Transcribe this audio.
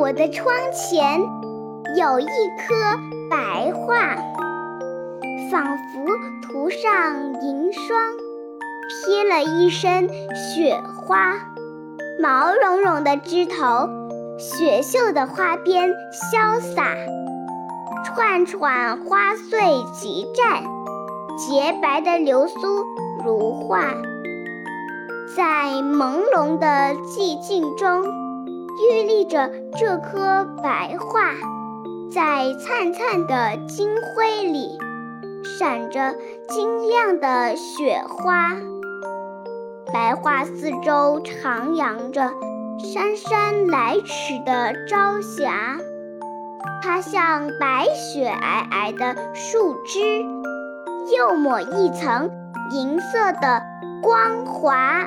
我的窗前有一颗白桦，仿佛涂上银霜，披了一身雪花。毛茸茸的枝头，雪绣的花边潇洒，串串花穗齐绽，洁白的流苏如画，在朦胧的寂静中。屹立着这棵白桦，在灿灿的金辉里，闪着晶亮的雪花。白桦四周徜徉着姗姗来迟的朝霞，它像白雪皑皑的树枝，又抹一层银色的光华。